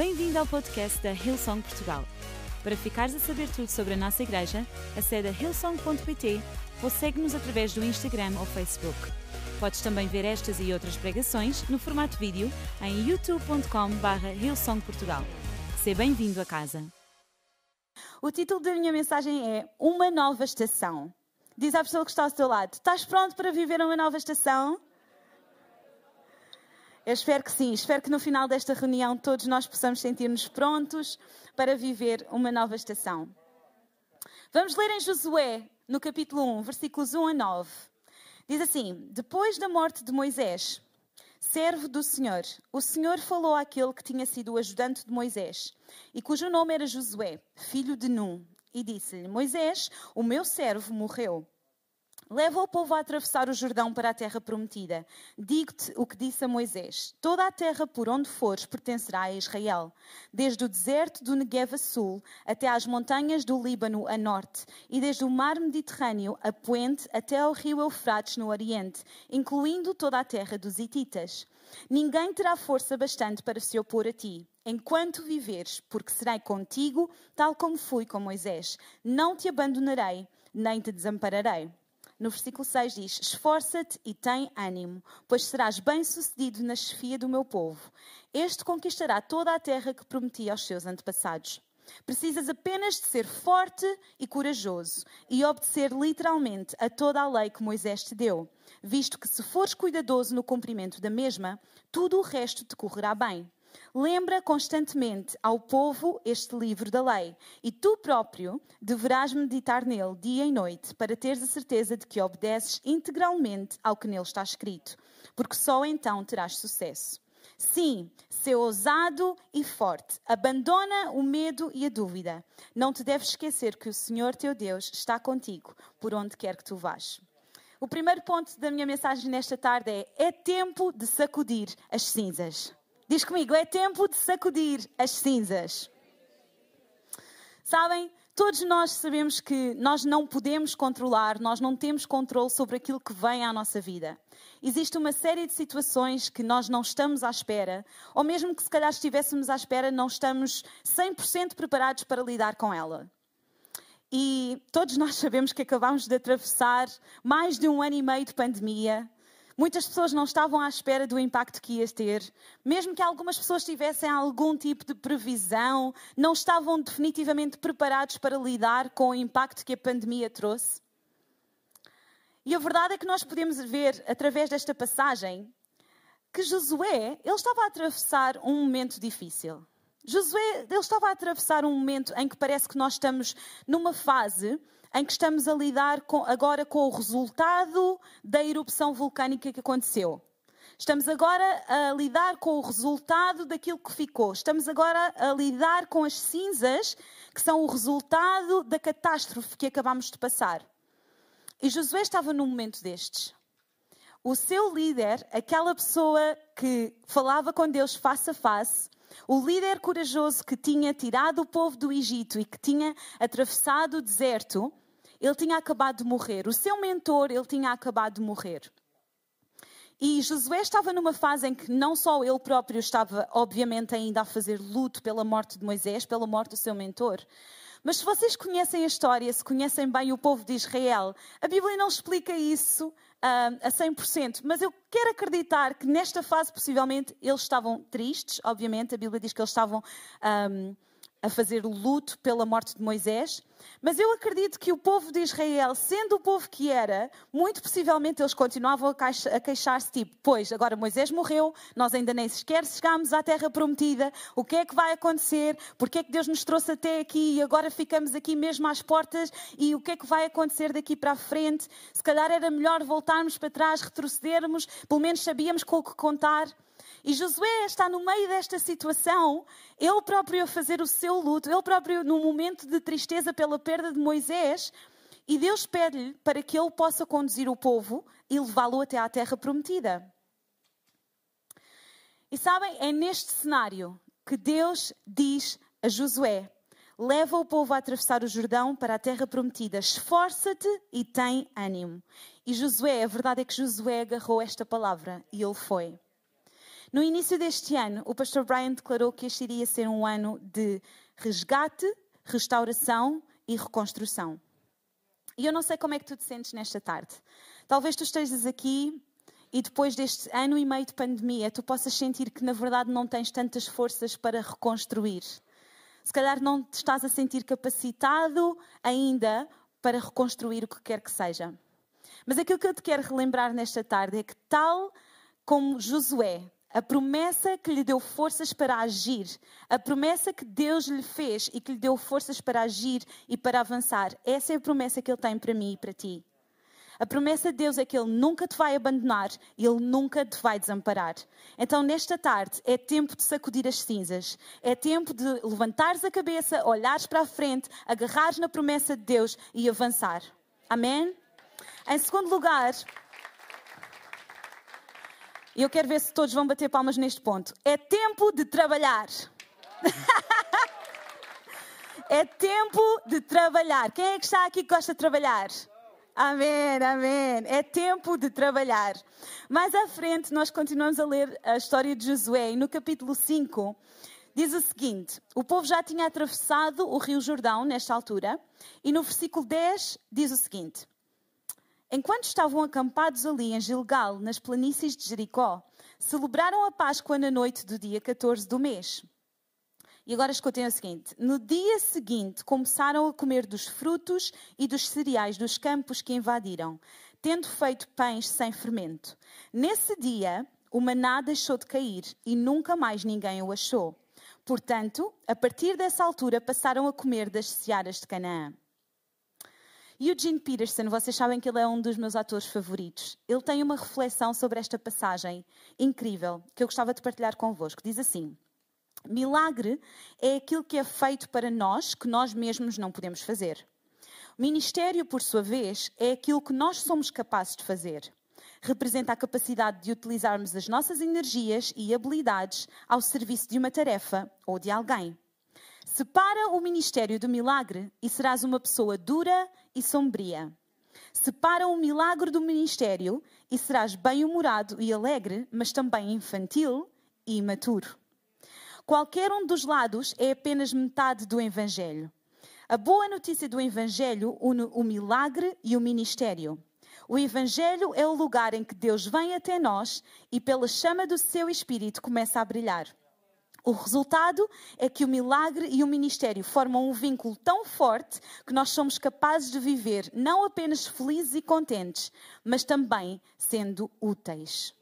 Bem-vindo ao podcast da Hillsong Portugal. Para ficares a saber tudo sobre a nossa igreja, acede a hillsong.pt ou segue-nos através do Instagram ou Facebook. Podes também ver estas e outras pregações no formato vídeo em youtube.com.br hillsongportugal. Seja bem-vindo a casa. O título da minha mensagem é Uma Nova Estação. Diz à pessoa que está ao seu lado: Estás pronto para viver uma nova estação? Eu espero que sim, espero que no final desta reunião todos nós possamos sentir-nos prontos para viver uma nova estação. Vamos ler em Josué, no capítulo 1, versículos 1 a 9. Diz assim: Depois da morte de Moisés, servo do Senhor, o Senhor falou àquele que tinha sido o ajudante de Moisés e cujo nome era Josué, filho de Num, e disse-lhe: Moisés, o meu servo, morreu. Leva o povo a atravessar o Jordão para a terra prometida. Digo-te o que disse a Moisés: Toda a terra por onde fores pertencerá a Israel, desde o deserto do Negev a sul até às montanhas do Líbano a norte, e desde o mar Mediterrâneo a poente até ao rio Eufrates no oriente, incluindo toda a terra dos Hititas. Ninguém terá força bastante para se opor a ti enquanto viveres, porque serei contigo, tal como fui com Moisés. Não te abandonarei, nem te desampararei. No versículo 6 diz: Esforça-te e tem ânimo, pois serás bem-sucedido na chefia do meu povo. Este conquistará toda a terra que prometi aos seus antepassados. Precisas apenas de ser forte e corajoso e obedecer literalmente a toda a lei que Moisés te deu, visto que se fores cuidadoso no cumprimento da mesma, tudo o resto te correrá bem. Lembra constantemente ao povo este livro da lei, e tu próprio deverás meditar nele dia e noite, para teres a certeza de que obedeces integralmente ao que nele está escrito, porque só então terás sucesso. Sim, ser ousado e forte. Abandona o medo e a dúvida. Não te deves esquecer que o Senhor teu Deus está contigo por onde quer que tu vás. O primeiro ponto da minha mensagem nesta tarde é: é tempo de sacudir as cinzas. Diz comigo, é tempo de sacudir as cinzas. Sabem, todos nós sabemos que nós não podemos controlar, nós não temos controle sobre aquilo que vem à nossa vida. Existe uma série de situações que nós não estamos à espera, ou mesmo que se calhar estivéssemos à espera, não estamos 100% preparados para lidar com ela. E todos nós sabemos que acabamos de atravessar mais de um ano e meio de pandemia, Muitas pessoas não estavam à espera do impacto que ia ter. Mesmo que algumas pessoas tivessem algum tipo de previsão, não estavam definitivamente preparados para lidar com o impacto que a pandemia trouxe. E a verdade é que nós podemos ver, através desta passagem, que Josué, ele estava a atravessar um momento difícil. Josué, ele estava a atravessar um momento em que parece que nós estamos numa fase em que estamos a lidar com, agora com o resultado da erupção vulcânica que aconteceu. Estamos agora a lidar com o resultado daquilo que ficou. Estamos agora a lidar com as cinzas que são o resultado da catástrofe que acabamos de passar. E Josué estava num momento destes. O seu líder, aquela pessoa que falava com Deus face a face, o líder corajoso que tinha tirado o povo do Egito e que tinha atravessado o deserto, ele tinha acabado de morrer. O seu mentor, ele tinha acabado de morrer. E Josué estava numa fase em que não só ele próprio estava, obviamente, ainda a fazer luto pela morte de Moisés, pela morte do seu mentor, mas se vocês conhecem a história, se conhecem bem o povo de Israel, a Bíblia não explica isso uh, a 100%, mas eu quero acreditar que nesta fase, possivelmente, eles estavam tristes, obviamente, a Bíblia diz que eles estavam. Um, a fazer luto pela morte de Moisés, mas eu acredito que o povo de Israel, sendo o povo que era, muito possivelmente eles continuavam a queixar-se, tipo, pois, agora Moisés morreu, nós ainda nem sequer chegámos à terra prometida, o que é que vai acontecer? Porque é que Deus nos trouxe até aqui e agora ficamos aqui mesmo às portas e o que é que vai acontecer daqui para a frente? Se calhar era melhor voltarmos para trás, retrocedermos, pelo menos sabíamos com o que contar. E Josué está no meio desta situação, ele próprio a fazer o seu luto, ele próprio num momento de tristeza pela perda de Moisés, e Deus pede-lhe para que ele possa conduzir o povo e levá-lo até à terra prometida. E sabem, é neste cenário que Deus diz a Josué: leva o povo a atravessar o Jordão para a terra prometida, esforça-te e tem ânimo. E Josué, a verdade é que Josué agarrou esta palavra e ele foi. No início deste ano, o pastor Brian declarou que este iria ser um ano de resgate, restauração e reconstrução. E eu não sei como é que tu te sentes nesta tarde. Talvez tu estejas aqui e depois deste ano e meio de pandemia, tu possas sentir que na verdade não tens tantas forças para reconstruir. Se calhar não te estás a sentir capacitado ainda para reconstruir o que quer que seja. Mas aquilo que eu te quero relembrar nesta tarde é que, tal como Josué, a promessa que lhe deu forças para agir, a promessa que Deus lhe fez e que lhe deu forças para agir e para avançar, essa é a promessa que Ele tem para mim e para ti. A promessa de Deus é que Ele nunca te vai abandonar Ele nunca te vai desamparar. Então, nesta tarde, é tempo de sacudir as cinzas. É tempo de levantares a cabeça, olhares para a frente, agarrares na promessa de Deus e avançar. Amém? Em segundo lugar, e eu quero ver se todos vão bater palmas neste ponto. É tempo de trabalhar. é tempo de trabalhar. Quem é que está aqui que gosta de trabalhar? Amém, amém. É tempo de trabalhar. Mais à frente, nós continuamos a ler a história de Josué e no capítulo 5 diz o seguinte: O povo já tinha atravessado o rio Jordão nesta altura, e no versículo 10 diz o seguinte: Enquanto estavam acampados ali em Gilgal, nas planícies de Jericó, celebraram a Páscoa na noite do dia 14 do mês. E agora escutem o seguinte: no dia seguinte começaram a comer dos frutos e dos cereais dos campos que invadiram, tendo feito pães sem fermento. Nesse dia, o maná deixou de cair e nunca mais ninguém o achou. Portanto, a partir dessa altura passaram a comer das searas de Canaã. Eugene Peterson, vocês sabem que ele é um dos meus atores favoritos. Ele tem uma reflexão sobre esta passagem incrível que eu gostava de partilhar convosco. Diz assim: Milagre é aquilo que é feito para nós que nós mesmos não podemos fazer. O ministério, por sua vez, é aquilo que nós somos capazes de fazer. Representa a capacidade de utilizarmos as nossas energias e habilidades ao serviço de uma tarefa ou de alguém. Separa o ministério do milagre e serás uma pessoa dura e sombria. Separa o milagre do ministério e serás bem-humorado e alegre, mas também infantil e imaturo. Qualquer um dos lados é apenas metade do Evangelho. A boa notícia do Evangelho une o milagre e o ministério. O Evangelho é o lugar em que Deus vem até nós e, pela chama do seu Espírito, começa a brilhar. O resultado é que o milagre e o ministério formam um vínculo tão forte que nós somos capazes de viver não apenas felizes e contentes, mas também sendo úteis.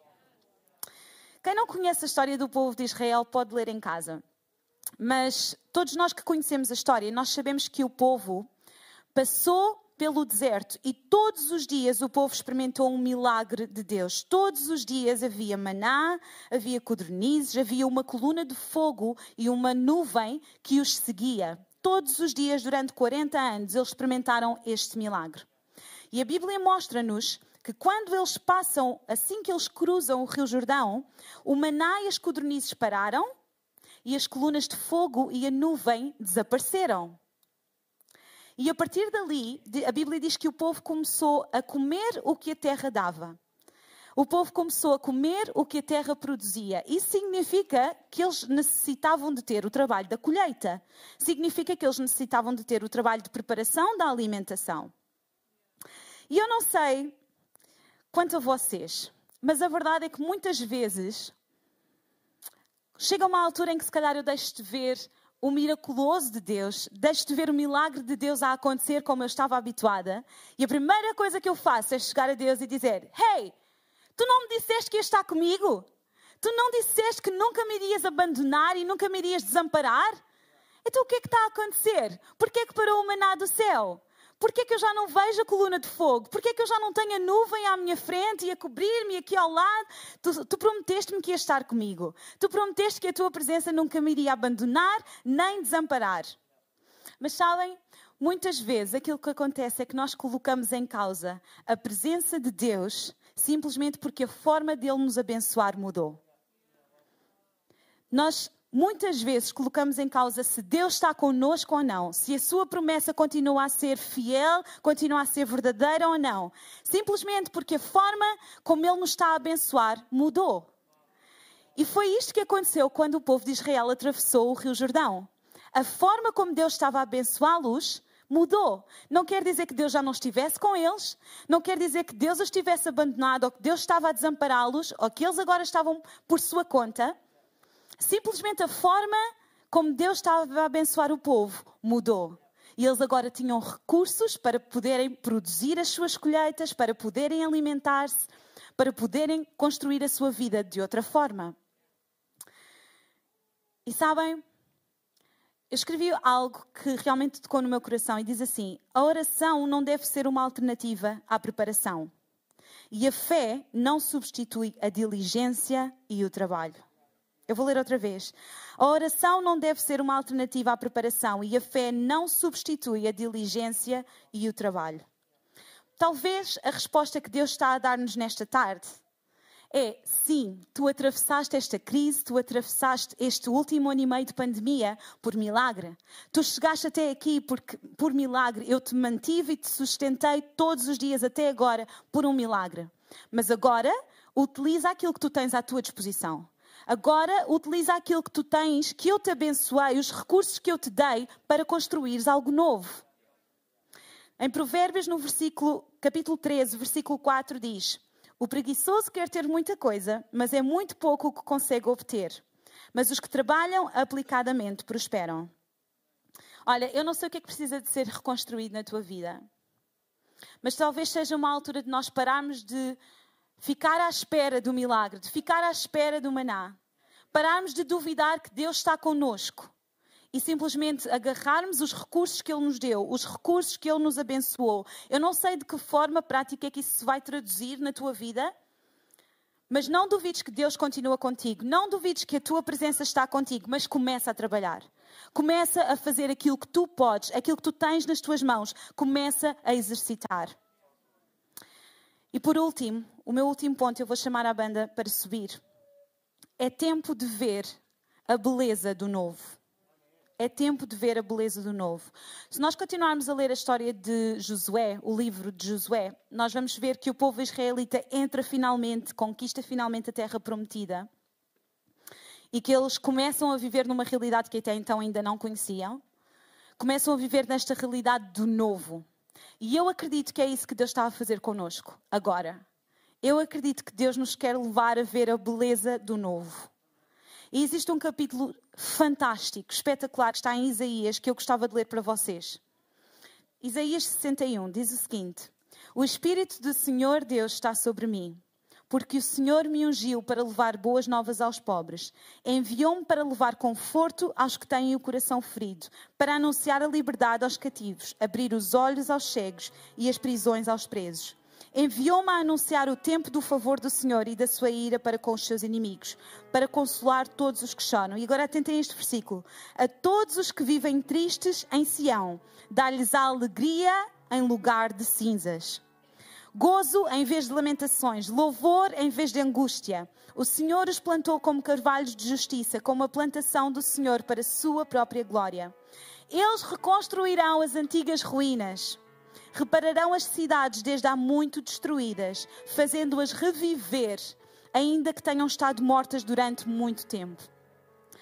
Quem não conhece a história do povo de Israel pode ler em casa. Mas todos nós que conhecemos a história, nós sabemos que o povo passou pelo deserto e todos os dias o povo experimentou um milagre de Deus. Todos os dias havia maná, havia codornizes, havia uma coluna de fogo e uma nuvem que os seguia. Todos os dias, durante 40 anos, eles experimentaram este milagre. E a Bíblia mostra-nos que quando eles passam, assim que eles cruzam o Rio Jordão, o maná e as codornizes pararam e as colunas de fogo e a nuvem desapareceram. E a partir dali, a Bíblia diz que o povo começou a comer o que a terra dava. O povo começou a comer o que a terra produzia. Isso significa que eles necessitavam de ter o trabalho da colheita. Significa que eles necessitavam de ter o trabalho de preparação da alimentação. E eu não sei quanto a vocês, mas a verdade é que muitas vezes chega uma altura em que se calhar eu deixo de ver o miraculoso de Deus, deixo de ver o milagre de Deus a acontecer como eu estava habituada, e a primeira coisa que eu faço é chegar a Deus e dizer: Hey, tu não me disseste que ias estar comigo? Tu não disseste que nunca me irias abandonar e nunca me irias desamparar? Então o que é que está a acontecer? Por que é que parou o maná do céu? Porquê que eu já não vejo a coluna de fogo? Porquê que eu já não tenho a nuvem à minha frente e a cobrir-me aqui ao lado? Tu, tu prometeste-me que ias estar comigo. Tu prometeste que a tua presença nunca me iria abandonar nem desamparar. Mas sabem, muitas vezes aquilo que acontece é que nós colocamos em causa a presença de Deus simplesmente porque a forma dele nos abençoar mudou. Nós Muitas vezes colocamos em causa se Deus está conosco ou não, se a sua promessa continua a ser fiel, continua a ser verdadeira ou não, simplesmente porque a forma como Ele nos está a abençoar mudou. E foi isto que aconteceu quando o povo de Israel atravessou o Rio Jordão. A forma como Deus estava a abençoá-los mudou. Não quer dizer que Deus já não estivesse com eles, não quer dizer que Deus os tivesse abandonado ou que Deus estava a desampará-los ou que eles agora estavam por sua conta. Simplesmente a forma como Deus estava a abençoar o povo mudou. E eles agora tinham recursos para poderem produzir as suas colheitas, para poderem alimentar-se, para poderem construir a sua vida de outra forma. E sabem, eu escrevi algo que realmente tocou no meu coração e diz assim: a oração não deve ser uma alternativa à preparação. E a fé não substitui a diligência e o trabalho. Eu vou ler outra vez. A oração não deve ser uma alternativa à preparação e a fé não substitui a diligência e o trabalho. Talvez a resposta que Deus está a dar-nos nesta tarde é sim, tu atravessaste esta crise, tu atravessaste este último ano e meio de pandemia por milagre. Tu chegaste até aqui porque, por milagre. Eu te mantive e te sustentei todos os dias até agora por um milagre. Mas agora, utiliza aquilo que tu tens à tua disposição. Agora, utiliza aquilo que tu tens, que eu te abençoei, os recursos que eu te dei para construires algo novo. Em Provérbios, no versículo, capítulo 13, versículo 4, diz o preguiçoso quer ter muita coisa, mas é muito pouco o que consegue obter. Mas os que trabalham aplicadamente prosperam. Olha, eu não sei o que é que precisa de ser reconstruído na tua vida, mas talvez seja uma altura de nós pararmos de ficar à espera do milagre, de ficar à espera do maná, pararmos de duvidar que Deus está conosco e simplesmente agarrarmos os recursos que Ele nos deu, os recursos que Ele nos abençoou. Eu não sei de que forma prática é que isso se vai traduzir na tua vida, mas não duvides que Deus continua contigo, não duvides que a tua presença está contigo, mas começa a trabalhar. Começa a fazer aquilo que tu podes, aquilo que tu tens nas tuas mãos, começa a exercitar. E por último, o meu último ponto, eu vou chamar a banda para subir. É tempo de ver a beleza do novo. É tempo de ver a beleza do novo. Se nós continuarmos a ler a história de Josué, o livro de Josué, nós vamos ver que o povo israelita entra finalmente, conquista finalmente a terra prometida. E que eles começam a viver numa realidade que até então ainda não conheciam. Começam a viver nesta realidade do novo. E eu acredito que é isso que Deus está a fazer conosco, agora. Eu acredito que Deus nos quer levar a ver a beleza do novo. E existe um capítulo fantástico, espetacular, que está em Isaías, que eu gostava de ler para vocês. Isaías 61 diz o seguinte: O Espírito do Senhor Deus está sobre mim, porque o Senhor me ungiu para levar boas novas aos pobres. Enviou-me para levar conforto aos que têm o coração ferido, para anunciar a liberdade aos cativos, abrir os olhos aos cegos e as prisões aos presos enviou-me a anunciar o tempo do favor do Senhor e da sua ira para com os seus inimigos, para consolar todos os que choram. E agora atentem este versículo. A todos os que vivem tristes em Sião, dá-lhes a alegria em lugar de cinzas. Gozo em vez de lamentações, louvor em vez de angústia. O Senhor os plantou como carvalhos de justiça, como a plantação do Senhor para sua própria glória. Eles reconstruirão as antigas ruínas Repararão as cidades desde há muito destruídas, fazendo-as reviver, ainda que tenham estado mortas durante muito tempo.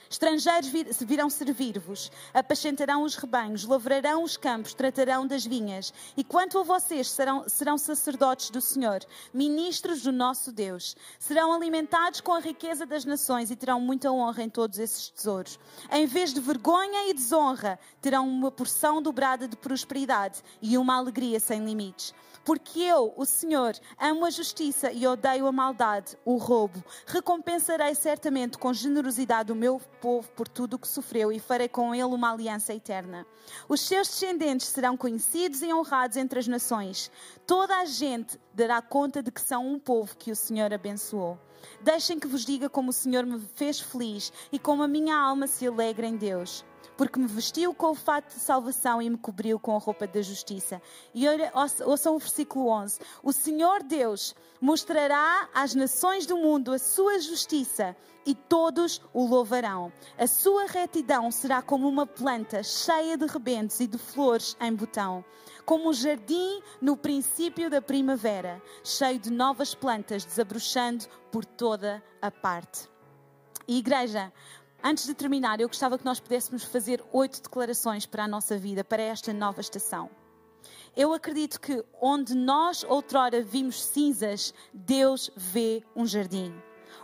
Estrangeiros vir, virão servir-vos, apacentarão os rebanhos, lavrarão os campos, tratarão das vinhas. E quanto a vocês, serão, serão sacerdotes do Senhor, ministros do nosso Deus. Serão alimentados com a riqueza das nações e terão muita honra em todos esses tesouros. Em vez de vergonha e desonra, terão uma porção dobrada de prosperidade e uma alegria sem limites. Porque eu, o Senhor, amo a justiça e odeio a maldade, o roubo. Recompensarei certamente com generosidade o meu povo por tudo o que sofreu e farei com ele uma aliança eterna. Os seus descendentes serão conhecidos e honrados entre as nações. Toda a gente dará conta de que são um povo que o Senhor abençoou. Deixem que vos diga como o Senhor me fez feliz e como a minha alma se alegra em Deus porque me vestiu com o fato de salvação e me cobriu com a roupa da justiça. E olha, ouçam o versículo 11: O Senhor Deus mostrará às nações do mundo a sua justiça e todos o louvarão. A sua retidão será como uma planta cheia de rebentos e de flores em botão, como um jardim no princípio da primavera, cheio de novas plantas desabrochando por toda a parte. E igreja, antes de terminar, eu gostava que nós pudéssemos fazer oito declarações para a nossa vida, para esta nova estação. Eu acredito que onde nós outrora vimos cinzas, Deus vê um jardim.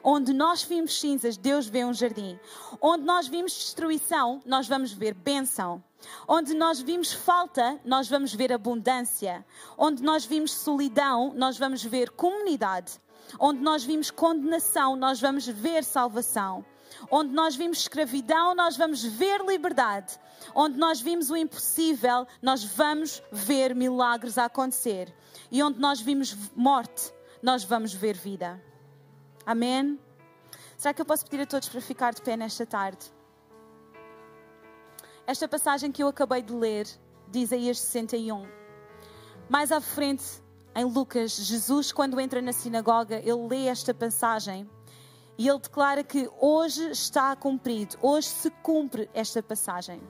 Onde nós vimos cinzas, Deus vê um jardim. Onde nós vimos destruição, nós vamos ver bênção. Onde nós vimos falta, nós vamos ver abundância. Onde nós vimos solidão, nós vamos ver comunidade. Onde nós vimos condenação, nós vamos ver salvação. Onde nós vimos escravidão, nós vamos ver liberdade. Onde nós vimos o impossível, nós vamos ver milagres a acontecer. E onde nós vimos morte, nós vamos ver vida. Amém? Será que eu posso pedir a todos para ficar de pé nesta tarde? Esta passagem que eu acabei de ler diz Isaías 61. Mais à frente, em Lucas, Jesus, quando entra na sinagoga, ele lê esta passagem e ele declara que hoje está cumprido, hoje se cumpre esta passagem.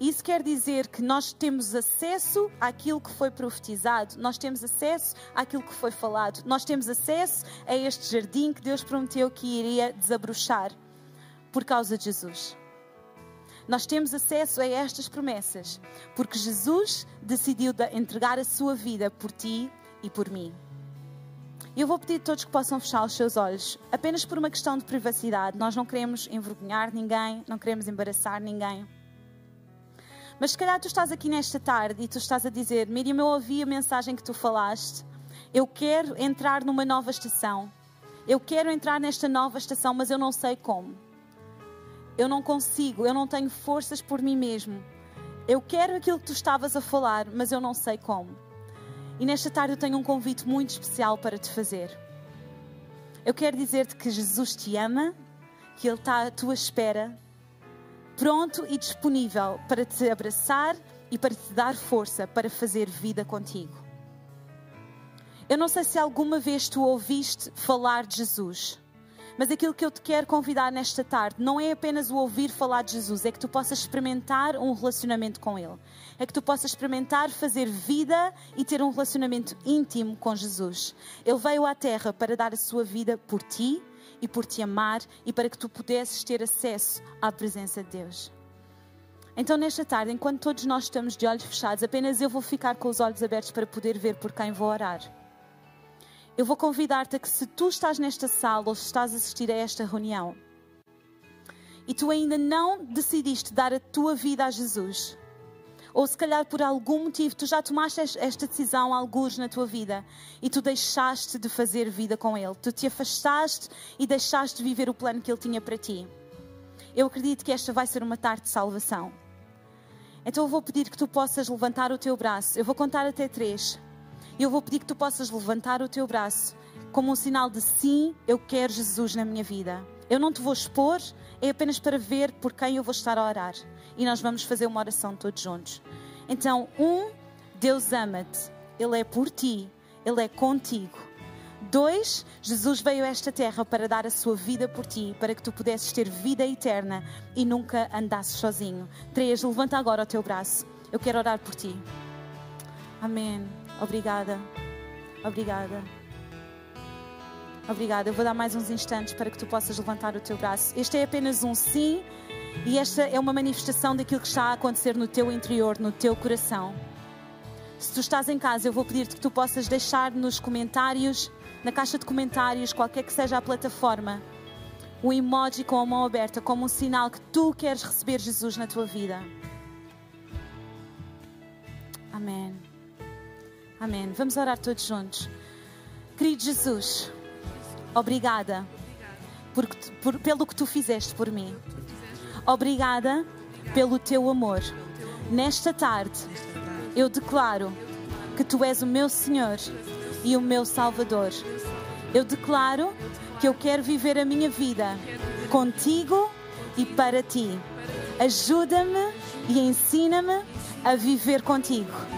Isso quer dizer que nós temos acesso àquilo que foi profetizado, nós temos acesso àquilo que foi falado, nós temos acesso a este jardim que Deus prometeu que iria desabrochar por causa de Jesus. Nós temos acesso a estas promessas porque Jesus decidiu entregar a sua vida por ti e por mim. Eu vou pedir a todos que possam fechar os seus olhos, apenas por uma questão de privacidade. Nós não queremos envergonhar ninguém, não queremos embaraçar ninguém. Mas se calhar tu estás aqui nesta tarde e tu estás a dizer: Miriam, eu ouvi a mensagem que tu falaste. Eu quero entrar numa nova estação. Eu quero entrar nesta nova estação, mas eu não sei como. Eu não consigo, eu não tenho forças por mim mesmo. Eu quero aquilo que tu estavas a falar, mas eu não sei como. E nesta tarde eu tenho um convite muito especial para te fazer. Eu quero dizer-te que Jesus te ama, que Ele está à tua espera, pronto e disponível para te abraçar e para te dar força para fazer vida contigo. Eu não sei se alguma vez tu ouviste falar de Jesus. Mas aquilo que eu te quero convidar nesta tarde não é apenas o ouvir falar de Jesus, é que tu possas experimentar um relacionamento com Ele. É que tu possas experimentar fazer vida e ter um relacionamento íntimo com Jesus. Ele veio à Terra para dar a sua vida por ti e por te amar e para que tu pudesses ter acesso à presença de Deus. Então, nesta tarde, enquanto todos nós estamos de olhos fechados, apenas eu vou ficar com os olhos abertos para poder ver por quem vou orar eu vou convidar-te a que, se tu estás nesta sala ou se estás a assistir a esta reunião e tu ainda não decidiste dar a tua vida a Jesus, ou se calhar por algum motivo tu já tomaste esta decisão, alguns na tua vida, e tu deixaste de fazer vida com Ele, tu te afastaste e deixaste de viver o plano que Ele tinha para ti. Eu acredito que esta vai ser uma tarde de salvação. Então eu vou pedir que tu possas levantar o teu braço. Eu vou contar até três. Eu vou pedir que tu possas levantar o teu braço como um sinal de sim, eu quero Jesus na minha vida. Eu não te vou expor, é apenas para ver por quem eu vou estar a orar. E nós vamos fazer uma oração todos juntos. Então, um, Deus ama-te, Ele é por ti, Ele é contigo. Dois, Jesus veio a esta terra para dar a sua vida por ti, para que tu pudesses ter vida eterna e nunca andasses sozinho. Três, levanta agora o teu braço. Eu quero orar por ti. Amém. Obrigada. Obrigada. Obrigada. Eu vou dar mais uns instantes para que tu possas levantar o teu braço. Este é apenas um sim e esta é uma manifestação daquilo que está a acontecer no teu interior, no teu coração. Se tu estás em casa, eu vou pedir-te que tu possas deixar nos comentários, na caixa de comentários, qualquer que seja a plataforma, o emoji com a mão aberta, como um sinal que tu queres receber Jesus na tua vida. Amém. Amém. Vamos orar todos juntos. Querido Jesus, obrigada por, por, pelo que tu fizeste por mim. Obrigada pelo teu amor. Nesta tarde, eu declaro que tu és o meu Senhor e o meu Salvador. Eu declaro que eu quero viver a minha vida contigo e para ti. Ajuda-me e ensina-me a viver contigo.